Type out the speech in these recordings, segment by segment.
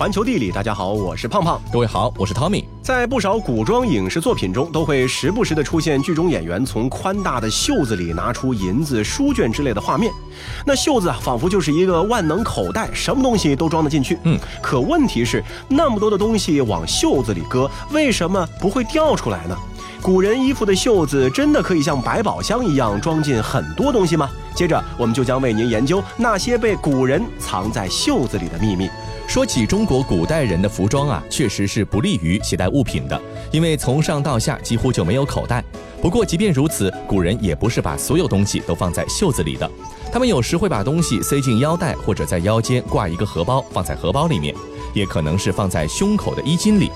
环球地理，大家好，我是胖胖。各位好，我是 Tommy。在不少古装影视作品中，都会时不时的出现剧中演员从宽大的袖子里拿出银子、书卷之类的画面。那袖子啊，仿佛就是一个万能口袋，什么东西都装得进去。嗯，可问题是，那么多的东西往袖子里搁，为什么不会掉出来呢？古人衣服的袖子真的可以像百宝箱一样装进很多东西吗？接着，我们就将为您研究那些被古人藏在袖子里的秘密。说起中国古代人的服装啊，确实是不利于携带物品的，因为从上到下几乎就没有口袋。不过，即便如此，古人也不是把所有东西都放在袖子里的，他们有时会把东西塞进腰带，或者在腰间挂一个荷包，放在荷包里面，也可能是放在胸口的衣襟里，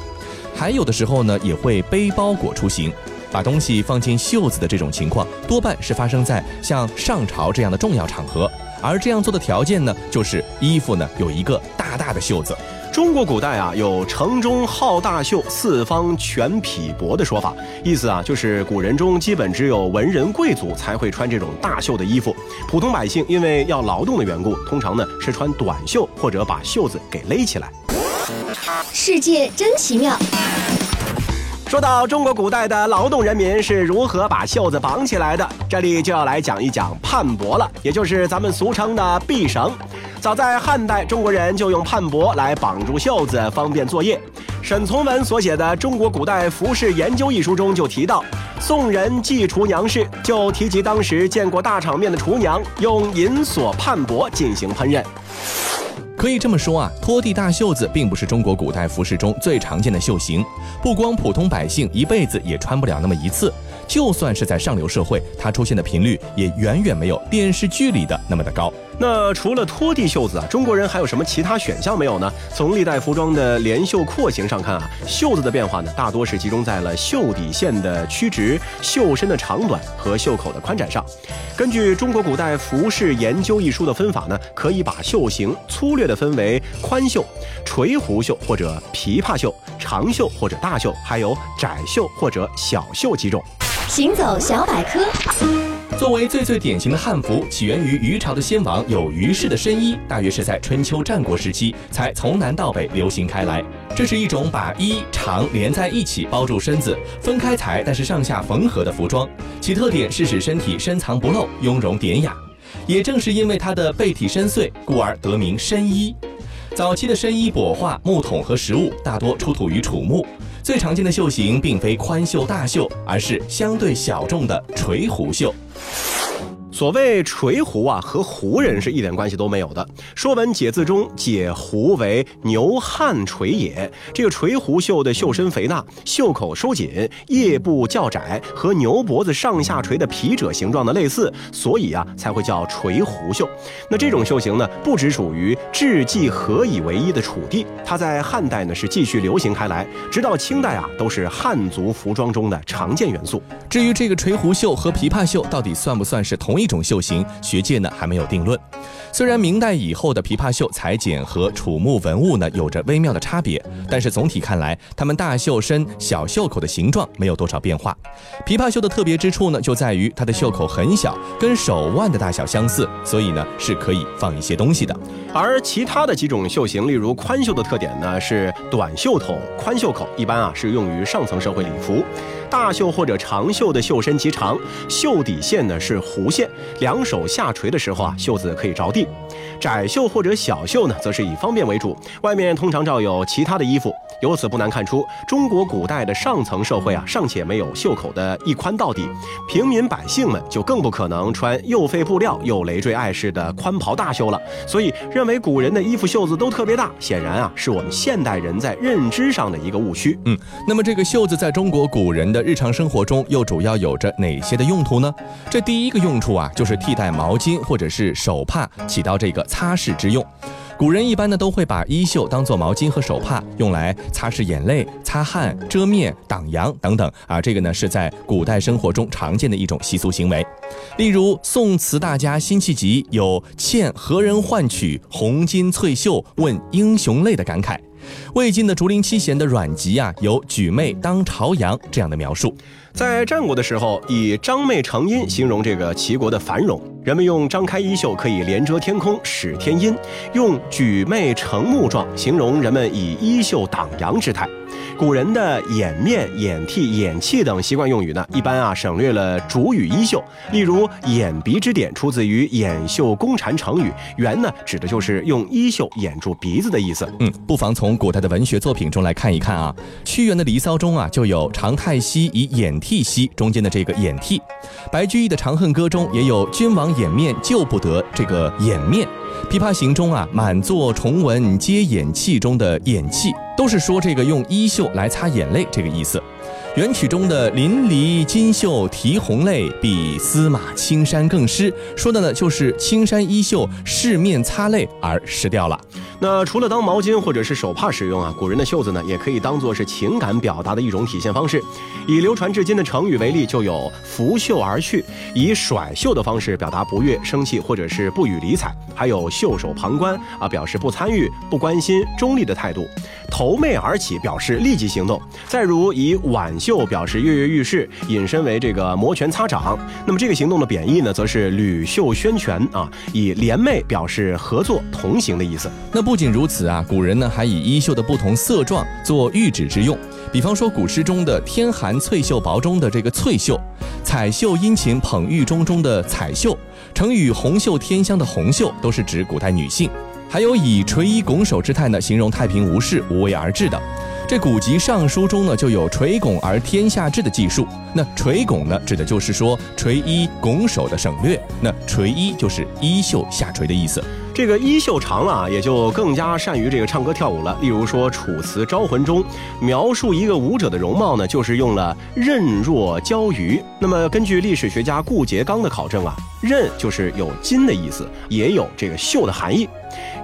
还有的时候呢，也会背包裹出行。把东西放进袖子的这种情况，多半是发生在像上朝这样的重要场合。而这样做的条件呢，就是衣服呢有一个大大的袖子。中国古代啊有“城中好大袖，四方全匹帛”的说法，意思啊就是古人中基本只有文人贵族才会穿这种大袖的衣服，普通百姓因为要劳动的缘故，通常呢是穿短袖或者把袖子给勒起来。世界真奇妙。说到中国古代的劳动人民是如何把袖子绑起来的，这里就要来讲一讲盼帛了，也就是咱们俗称的臂绳。早在汉代，中国人就用盼帛来绑住袖子，方便作业。沈从文所写的《中国古代服饰研究》一书中就提到，宋人祭厨娘事，就提及当时见过大场面的厨娘用银锁盼帛进行烹饪。可以这么说啊，拖地大袖子并不是中国古代服饰中最常见的袖型，不光普通百姓一辈子也穿不了那么一次，就算是在上流社会，它出现的频率也远远没有电视剧里的那么的高。那除了拖地袖子啊，中国人还有什么其他选项没有呢？从历代服装的连袖廓形上看啊，袖子的变化呢，大多是集中在了袖底线的曲直、袖身的长短和袖口的宽窄上。根据《中国古代服饰研究》一书的分法呢，可以把袖型粗略的分为宽袖、垂弧袖或者琵琶袖、长袖或者大袖，还有窄袖或者小袖几种。行走小百科。作为最最典型的汉服，起源于虞朝的先王有虞氏的身衣，大约是在春秋战国时期才从南到北流行开来。这是一种把衣长连在一起包住身子，分开裁但是上下缝合的服装，其特点是使身体深藏不露，雍容典雅。也正是因为它的背体深邃，故而得名深衣。早期的深衣帛画、木桶和实物大多出土于楚墓。最常见的袖型并非宽袖大袖，而是相对小众的垂弧袖。所谓垂胡啊，和胡人是一点关系都没有的。《说文解字》中解胡为牛汉垂也。这个垂胡袖的袖身肥大，袖口收紧，腋部较窄，和牛脖子上下垂的皮褶形状的类似，所以啊才会叫垂胡袖。那这种袖型呢，不只属于雉季合以为一的楚地，它在汉代呢是继续流行开来，直到清代啊都是汉族服装中的常见元素。至于这个垂胡袖和琵琶袖到底算不算是同一？一种袖型，学界呢还没有定论。虽然明代以后的琵琶袖裁剪和楚墓文物呢有着微妙的差别，但是总体看来，它们大袖身、小袖口的形状没有多少变化。琵琶袖的特别之处呢，就在于它的袖口很小，跟手腕的大小相似，所以呢是可以放一些东西的。而其他的几种袖型，例如宽袖的特点呢是短袖筒、宽袖口，一般啊是用于上层社会礼服。大袖或者长袖的袖身极长，袖底线呢是弧线，两手下垂的时候啊，袖子可以着地。窄袖或者小袖呢，则是以方便为主，外面通常罩有其他的衣服。由此不难看出，中国古代的上层社会啊，尚且没有袖口的一宽到底，平民百姓们就更不可能穿又费布料又累赘碍事的宽袍大袖了。所以，认为古人的衣服袖子都特别大，显然啊，是我们现代人在认知上的一个误区。嗯，那么这个袖子在中国古人的日常生活中又主要有着哪些的用途呢？这第一个用处啊，就是替代毛巾或者是手帕，起到这个擦拭之用。古人一般呢都会把衣袖当做毛巾和手帕，用来擦拭眼泪、擦汗、遮面、挡阳等等啊。这个呢是在古代生活中常见的一种习俗行为。例如宋词大家辛弃疾有“欠何人换取红巾翠袖，问英雄泪”的感慨。魏晋的竹林七贤的阮籍啊，有“举妹当朝阳”这样的描述。在战国的时候，以张妹成阴形容这个齐国的繁荣。人们用张开衣袖可以连遮天空，使天阴；用举妹成木状形容人们以衣袖挡阳之态。古人的掩面、掩涕、掩泣等习惯用语呢，一般啊省略了主语衣袖。例如“掩鼻之典”出自于“掩袖宫蝉”成语，原呢指的就是用衣袖掩住鼻子的意思。嗯，不妨从古代的文学作品中来看一看啊，屈原的《离骚》中啊就有“长太息以掩涕兮”，中间的这个掩涕；白居易的《长恨歌》中也有“君王掩面救不得”这个掩面。《琵琶行》中啊，满座重闻皆掩泣中的掩泣，都是说这个用衣袖来擦眼泪这个意思。元曲中的“淋漓金袖啼红泪，比司马青衫更湿”，说的呢就是青衫衣袖拭面擦泪而湿掉了。那除了当毛巾或者是手帕使用啊，古人的袖子呢，也可以当做是情感表达的一种体现方式。以流传至今的成语为例，就有“拂袖而去”，以甩袖的方式表达不悦、生气或者是不予理睬；还有“袖手旁观”啊，表示不参与、不关心、中立的态度；“头媚而起”表示立即行动。再如以“挽袖”表示跃跃欲试，引申为这个摩拳擦掌。那么这个行动的贬义呢，则是捋袖宣拳啊，以“联袂”表示合作同行的意思。那不仅如此啊，古人呢还以衣袖的不同色状做喻指之用。比方说古诗中的“天寒翠袖薄”中的这个翠袖，“彩袖殷勤捧玉中”中的彩袖，成语“红袖添香”的红袖，都是指古代女性。还有以垂衣拱手之态呢，形容太平无事、无为而治的。这古籍《尚书》中呢，就有垂拱而天下治的记述。那垂拱呢，指的就是说垂衣拱手的省略。那垂衣就是衣袖下垂的意思。这个衣袖长了啊，也就更加善于这个唱歌跳舞了。例如说《楚辞·招魂》中描述一个舞者的容貌呢，就是用了刃若焦鱼。那么根据历史学家顾颉刚的考证啊，刃就是有金的意思，也有这个袖的含义。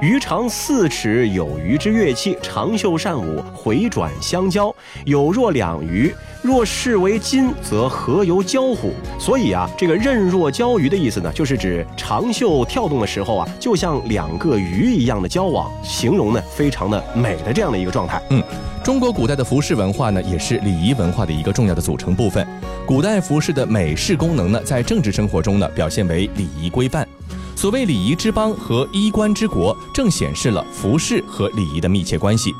鱼长四尺有余之乐器，长袖善舞，回转相交，有若两鱼。若视为金，则何由交乎？所以啊，这个刃若交鱼的意思呢，就是指长袖跳动的时候啊，就像两个鱼一样的交往，形容呢非常的美的这样的一个状态。嗯，中国古代的服饰文化呢，也是礼仪文化的一个重要的组成部分。古代服饰的美式功能呢，在政治生活中呢，表现为礼仪规范。所谓礼仪之邦和衣冠之国，正显示了服饰和礼仪的密切关系。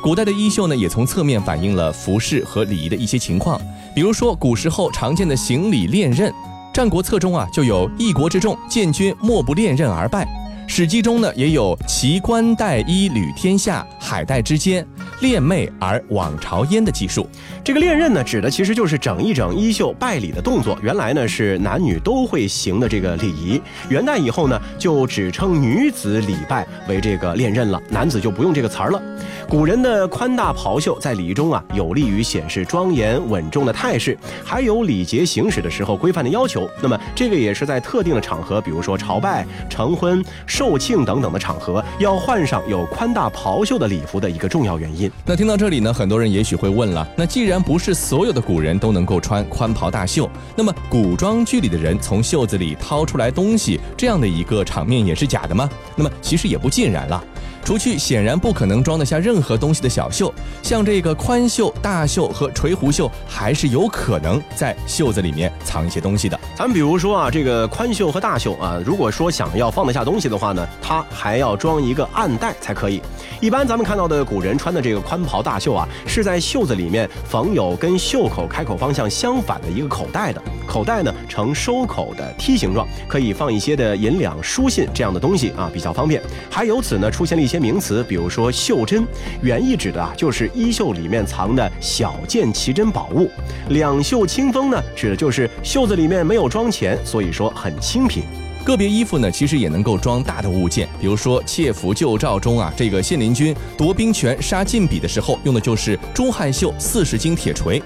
古代的衣袖呢，也从侧面反映了服饰和礼仪的一些情况。比如说，古时候常见的行礼练刃，《战国策》中啊就有“一国之众，见君莫不练刃而拜”。《史记》中呢也有“齐冠戴衣履天下，海带之间，练袂而往朝焉”的技术。这个练刃呢，指的其实就是整一整衣袖拜礼的动作。原来呢是男女都会行的这个礼仪。元代以后呢，就只称女子礼拜为这个练刃了，男子就不用这个词儿了。古人的宽大袍袖在礼仪中啊，有利于显示庄严稳重的态势，还有礼节行使的时候规范的要求。那么这个也是在特定的场合，比如说朝拜、成婚、寿庆等等的场合，要换上有宽大袍袖的礼服的一个重要原因。那听到这里呢，很多人也许会问了：那既然不是所有的古人都能够穿宽袍大袖，那么古装剧里的人从袖子里掏出来东西这样的一个场面也是假的吗？那么其实也不尽然了。除去显然不可能装得下任何东西的小袖，像这个宽袖、大袖和垂弧袖，还是有可能在袖子里面藏一些东西的。咱们比如说啊，这个宽袖和大袖啊，如果说想要放得下东西的话呢，它还要装一个暗袋才可以。一般咱们看到的古人穿的这个宽袍大袖啊，是在袖子里面缝有跟袖口开口方向相反的一个口袋的，口袋呢呈收口的梯形状，可以放一些的银两、书信这样的东西啊，比较方便。还由此呢出现了一些。些名词，比如说袖珍，原意指的啊就是衣袖里面藏的小件奇珍宝物；两袖清风呢，指的就是袖子里面没有装钱，所以说很清贫。个别衣服呢，其实也能够装大的物件，比如说《窃符旧照》中啊，这个信陵君夺兵权杀晋鄙的时候，用的就是朱汉绣四十斤铁锤，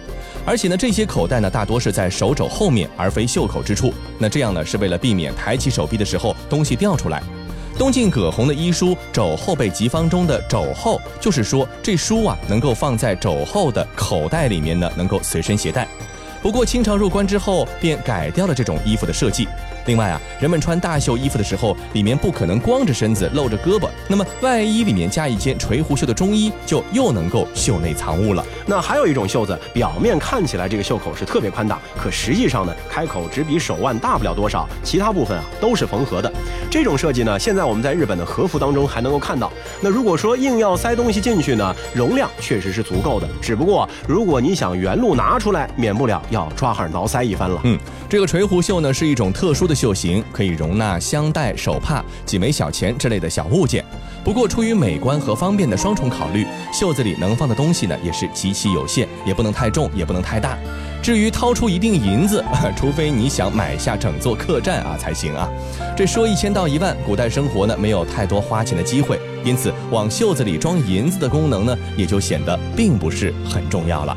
而且呢，这些口袋呢，大多是在手肘后面，而非袖口之处。那这样呢，是为了避免抬起手臂的时候东西掉出来。东晋葛洪的医书《肘后备急方》中的“肘后”，就是说这书啊能够放在肘后的口袋里面呢，能够随身携带。不过清朝入关之后，便改掉了这种衣服的设计。另外啊，人们穿大袖衣服的时候，里面不可能光着身子露着胳膊，那么外衣里面加一件垂弧袖的中衣，就又能够袖内藏物了。那还有一种袖子，表面看起来这个袖口是特别宽大，可实际上呢，开口只比手腕大不了多少，其他部分啊都是缝合的。这种设计呢，现在我们在日本的和服当中还能够看到。那如果说硬要塞东西进去呢，容量确实是足够的，只不过如果你想原路拿出来，免不了要抓耳挠腮一番了。嗯，这个垂弧袖呢是一种特殊的袖型，可以容纳香袋、手帕、几枚小钱之类的小物件。不过出于美观和方便的双重考虑，袖子里能放的东西呢也是极其有限，也不能太重，也不能太大。至于掏出一锭银子，除非你想买下整座客栈啊才行啊。这说一千道一万，古代生活呢没有太多花钱的机会，因此往袖子里装银子的功能呢也就显得并不是很重要了。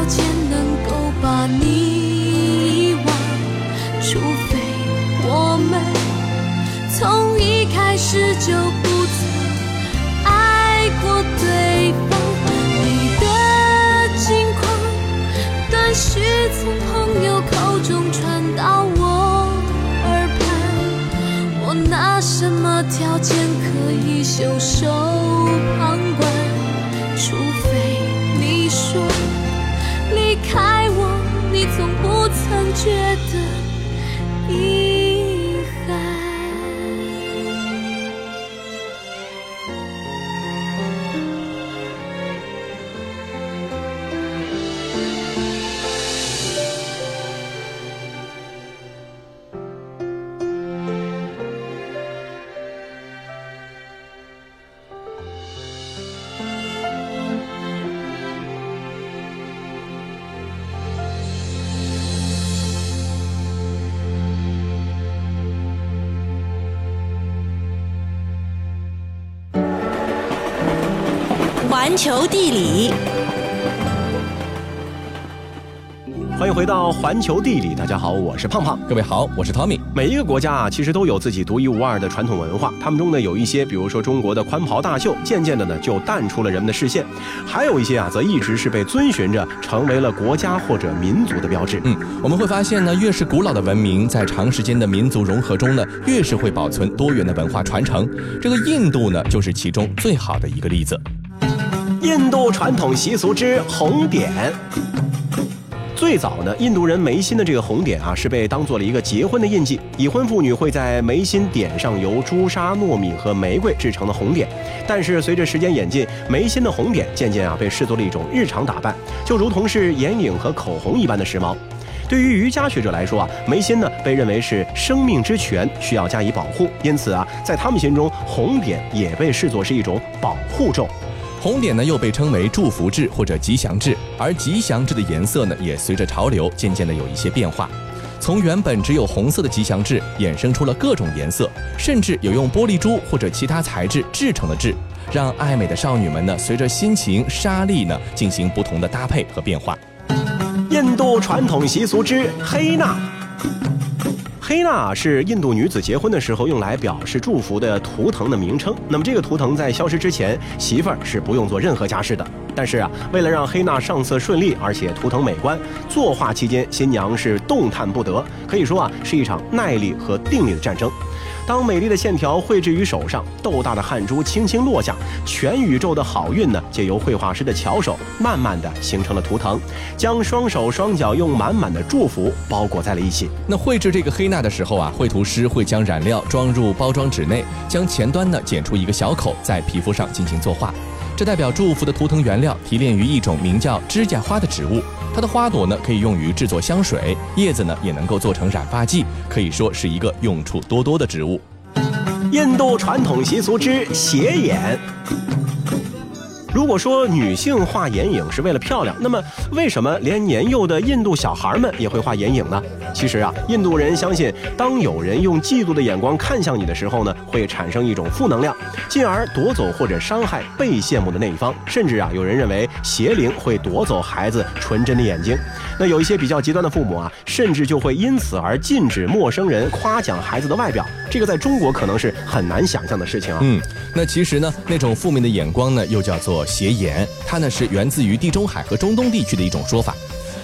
条件能够把你遗忘？除非我们从一开始就不曾爱过对方。你的近况，断续从朋友口中传到我耳畔。我拿什么条件可以袖觉得球地理，欢迎回到环球地理，大家好，我是胖胖。各位好，我是 Tommy。每一个国家啊，其实都有自己独一无二的传统文化。他们中呢，有一些，比如说中国的宽袍大袖，渐渐的呢就淡出了人们的视线；还有一些啊，则一直是被遵循着，成为了国家或者民族的标志。嗯，我们会发现呢，越是古老的文明，在长时间的民族融合中呢，越是会保存多元的文化传承。这个印度呢，就是其中最好的一个例子。印度传统习俗之红点。最早呢，印度人眉心的这个红点啊，是被当做了一个结婚的印记。已婚妇女会在眉心点上由朱砂、糯米和玫瑰制成的红点。但是随着时间演进，眉心的红点渐渐啊被视作了一种日常打扮，就如同是眼影和口红一般的时髦。对于瑜伽学者来说啊，眉心呢被认为是生命之泉，需要加以保护。因此啊，在他们心中，红点也被视作是一种保护咒。红点呢又被称为祝福痣或者吉祥痣，而吉祥痣的颜色呢也随着潮流渐渐的有一些变化，从原本只有红色的吉祥痣衍生出了各种颜色，甚至有用玻璃珠或者其他材质制成的痣，让爱美的少女们呢随着心情沙粒呢进行不同的搭配和变化。印度传统习俗之黑娜。黑娜是印度女子结婚的时候用来表示祝福的图腾的名称。那么这个图腾在消失之前，媳妇儿是不用做任何家事的。但是啊，为了让黑娜上色顺利，而且图腾美观，作画期间新娘是动弹不得，可以说啊是一场耐力和定力的战争。当美丽的线条绘制于手上，豆大的汗珠轻轻落下，全宇宙的好运呢，借由绘画师的巧手，慢慢的形成了图腾，将双手双脚用满满的祝福包裹在了一起。那绘制这个黑娜的时候啊，绘图师会将染料装入包装纸内，将前端呢剪出一个小口，在皮肤上进行作画。这代表祝福的图腾原料提炼于一种名叫指甲花的植物，它的花朵呢可以用于制作香水，叶子呢也能够做成染发剂，可以说是一个用处多多的植物。印度传统习俗之斜眼。如果说女性画眼影是为了漂亮，那么为什么连年幼的印度小孩们也会画眼影呢？其实啊，印度人相信，当有人用嫉妒的眼光看向你的时候呢，会产生一种负能量，进而夺走或者伤害被羡慕的那一方。甚至啊，有人认为邪灵会夺走孩子纯真的眼睛。那有一些比较极端的父母啊，甚至就会因此而禁止陌生人夸奖孩子的外表。这个在中国可能是很难想象的事情啊。嗯，那其实呢，那种负面的眼光呢，又叫做斜眼，它呢是源自于地中海和中东地区的一种说法。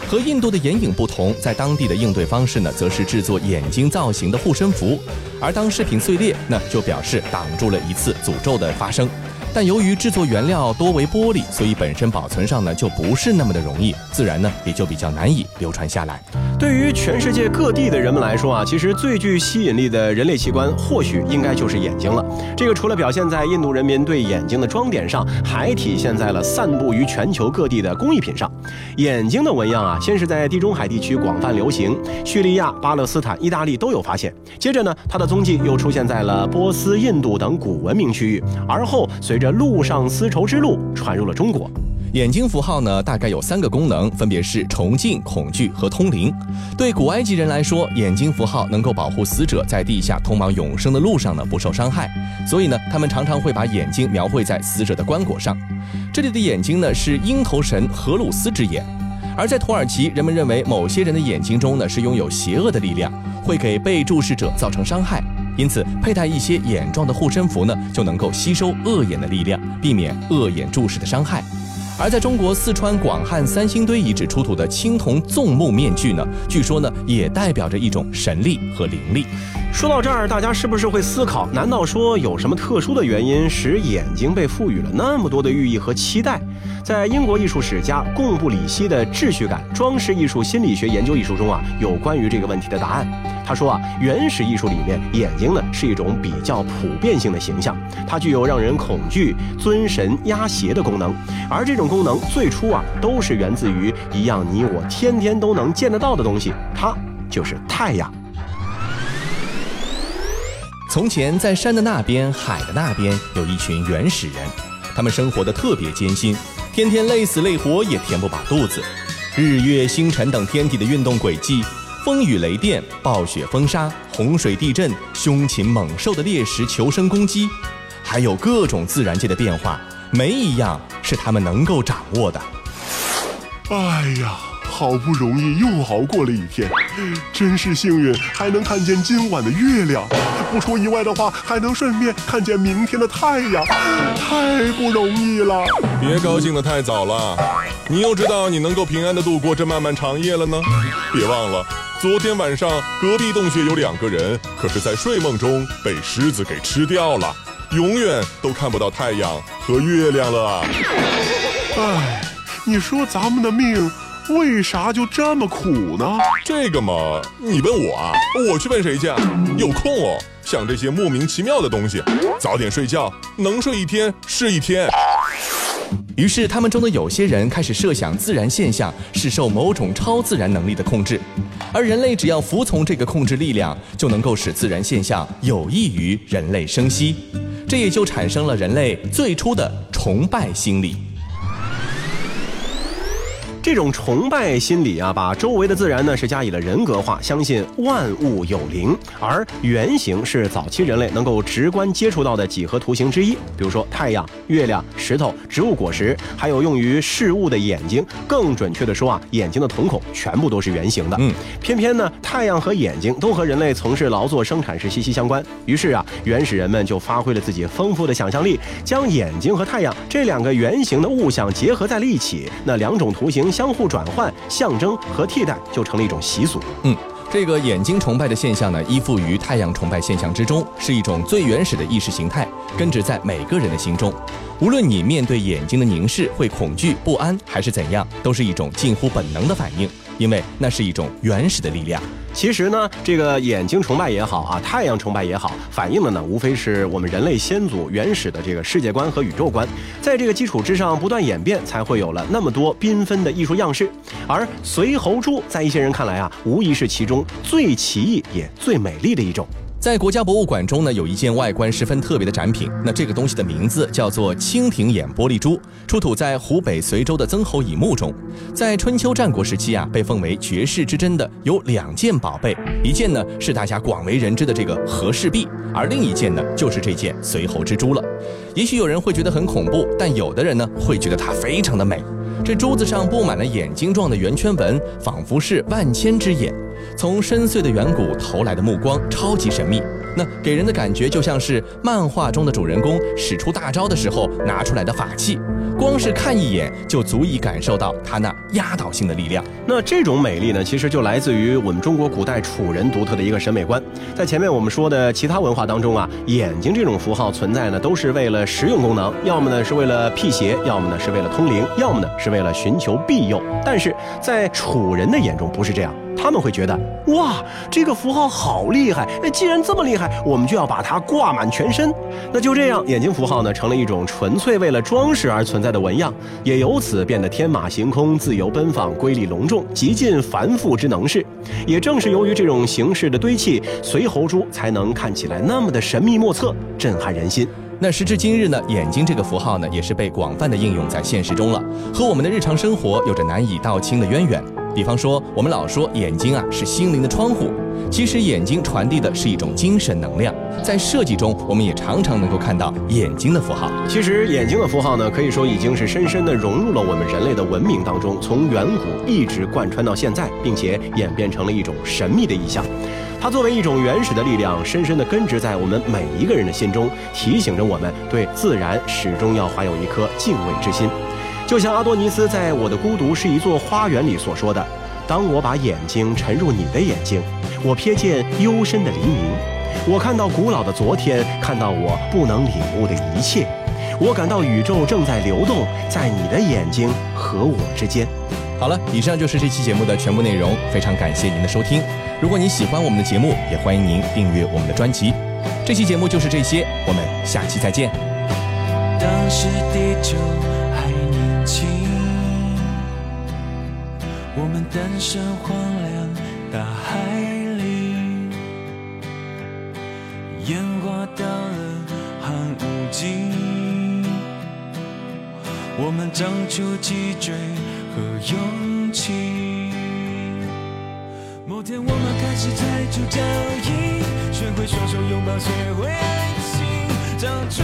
和印度的眼影不同，在当地的应对方式呢，则是制作眼睛造型的护身符，而当饰品碎裂，那就表示挡住了一次诅咒的发生。但由于制作原料多为玻璃，所以本身保存上呢就不是那么的容易，自然呢也就比较难以流传下来。对于全世界各地的人们来说啊，其实最具吸引力的人类器官，或许应该就是眼睛了。这个除了表现在印度人民对眼睛的装点上，还体现在了散布于全球各地的工艺品上。眼睛的纹样啊，先是在地中海地区广泛流行，叙利亚、巴勒斯坦、意大利都有发现。接着呢，它的踪迹又出现在了波斯、印度等古文明区域，而后随着着陆上丝绸之路传入了中国。眼睛符号呢，大概有三个功能，分别是崇敬、恐惧和通灵。对古埃及人来说，眼睛符号能够保护死者在地下通往永生的路上呢不受伤害，所以呢，他们常常会把眼睛描绘在死者的棺椁上。这里的眼睛呢，是鹰头神荷鲁斯之眼。而在土耳其，人们认为某些人的眼睛中呢是拥有邪恶的力量，会给被注视者造成伤害，因此佩戴一些眼状的护身符呢，就能够吸收恶眼的力量，避免恶眼注视的伤害。而在中国四川广汉三星堆遗址出土的青铜纵目面具呢，据说呢也代表着一种神力和灵力。说到这儿，大家是不是会思考？难道说有什么特殊的原因使眼睛被赋予了那么多的寓意和期待？在英国艺术史家贡布里希的《秩序感装饰艺术心理学研究》一书中啊，有关于这个问题的答案。他说啊，原始艺术里面眼睛呢是一种比较普遍性的形象，它具有让人恐惧、尊神压邪的功能，而这种功能最初啊都是源自于一样你我天天都能见得到的东西，它就是太阳。从前，在山的那边、海的那边，有一群原始人，他们生活的特别艰辛，天天累死累活也填不饱肚子。日月星辰等天体的运动轨迹，风雨雷电、暴雪风沙、洪水地震、凶禽猛兽的猎食求生攻击，还有各种自然界的变化，没一样是他们能够掌握的。哎呀！好不容易又熬过了一天，真是幸运，还能看见今晚的月亮。不出意外的话，还能顺便看见明天的太阳，太不容易了。别高兴得太早了，你又知道你能够平安的度过这漫漫长夜了呢。别忘了，昨天晚上隔壁洞穴有两个人，可是在睡梦中被狮子给吃掉了，永远都看不到太阳和月亮了啊。唉，你说咱们的命。为啥就这么苦呢？这个嘛，你问我啊，我去问谁去？有空哦，想这些莫名其妙的东西，早点睡觉，能睡一天是一天。于是，他们中的有些人开始设想自然现象是受某种超自然能力的控制，而人类只要服从这个控制力量，就能够使自然现象有益于人类生息，这也就产生了人类最初的崇拜心理。这种崇拜心理啊，把周围的自然呢是加以了人格化，相信万物有灵。而圆形是早期人类能够直观接触到的几何图形之一，比如说太阳、月亮、石头、植物果实，还有用于事物的眼睛。更准确的说啊，眼睛的瞳孔全部都是圆形的。嗯，偏偏呢，太阳和眼睛都和人类从事劳作生产时息息相关。于是啊，原始人们就发挥了自己丰富的想象力，将眼睛和太阳这两个圆形的物象结合在了一起。那两种图形。相互转换、象征和替代就成了一种习俗。嗯，这个眼睛崇拜的现象呢，依附于太阳崇拜现象之中，是一种最原始的意识形态，根植在每个人的心中。无论你面对眼睛的凝视会恐惧、不安，还是怎样，都是一种近乎本能的反应，因为那是一种原始的力量。其实呢，这个眼睛崇拜也好啊，太阳崇拜也好，反映的呢，无非是我们人类先祖原始的这个世界观和宇宙观，在这个基础之上不断演变，才会有了那么多缤纷的艺术样式。而随侯珠在一些人看来啊，无疑是其中最奇异也最美丽的一种。在国家博物馆中呢，有一件外观十分特别的展品。那这个东西的名字叫做蜻蜓眼玻璃珠，出土在湖北随州的曾侯乙墓中。在春秋战国时期啊，被奉为绝世之珍的有两件宝贝，一件呢是大家广为人知的这个和氏璧，而另一件呢就是这件随侯之珠了。也许有人会觉得很恐怖，但有的人呢会觉得它非常的美。这珠子上布满了眼睛状的圆圈纹，仿佛是万千只眼。从深邃的远古投来的目光，超级神秘。那给人的感觉就像是漫画中的主人公使出大招的时候拿出来的法器，光是看一眼就足以感受到他那压倒性的力量。那这种美丽呢，其实就来自于我们中国古代楚人独特的一个审美观。在前面我们说的其他文化当中啊，眼睛这种符号存在呢，都是为了实用功能，要么呢是为了辟邪，要么呢是为了通灵，要么呢是为了寻求庇佑。但是在楚人的眼中不是这样。他们会觉得，哇，这个符号好厉害！哎，既然这么厉害，我们就要把它挂满全身。那就这样，眼睛符号呢，成了一种纯粹为了装饰而存在的纹样，也由此变得天马行空、自由奔放、瑰丽隆重、极尽繁复之能事。也正是由于这种形式的堆砌，随猴珠才能看起来那么的神秘莫测、震撼人心。那时至今日呢，眼睛这个符号呢，也是被广泛的应用在现实中了，和我们的日常生活有着难以道清的渊源。比方说，我们老说眼睛啊是心灵的窗户，其实眼睛传递的是一种精神能量。在设计中，我们也常常能够看到眼睛的符号。其实，眼睛的符号呢，可以说已经是深深地融入了我们人类的文明当中，从远古一直贯穿到现在，并且演变成了一种神秘的意象。它作为一种原始的力量，深深地根植在我们每一个人的心中，提醒着我们对自然始终要怀有一颗敬畏之心。就像阿多尼斯在《我的孤独是一座花园》里所说的：“当我把眼睛沉入你的眼睛，我瞥见幽深的黎明，我看到古老的昨天，看到我不能领悟的一切，我感到宇宙正在流动在你的眼睛和我之间。”好了，以上就是这期节目的全部内容，非常感谢您的收听。如果您喜欢我们的节目，也欢迎您订阅我们的专辑。这期节目就是这些，我们下期再见。当时地球。我们诞生荒凉大海里，演化到了寒武纪。我们长出脊椎和勇气。某天我们开始踩出脚印，学会双手拥抱，学会爱情，长出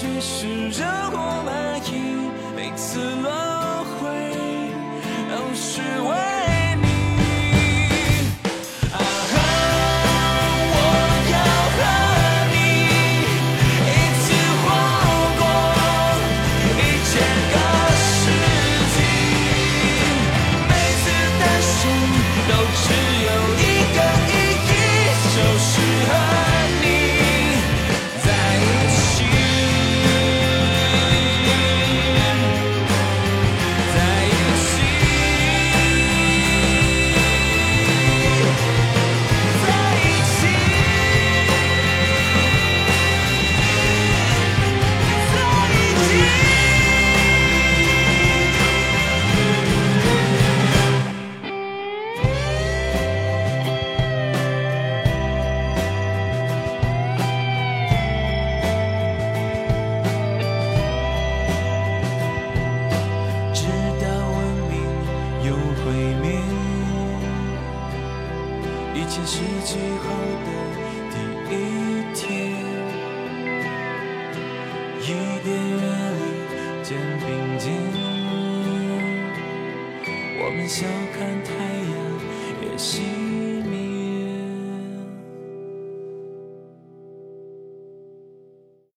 只是让我满意，每次轮回，都是我。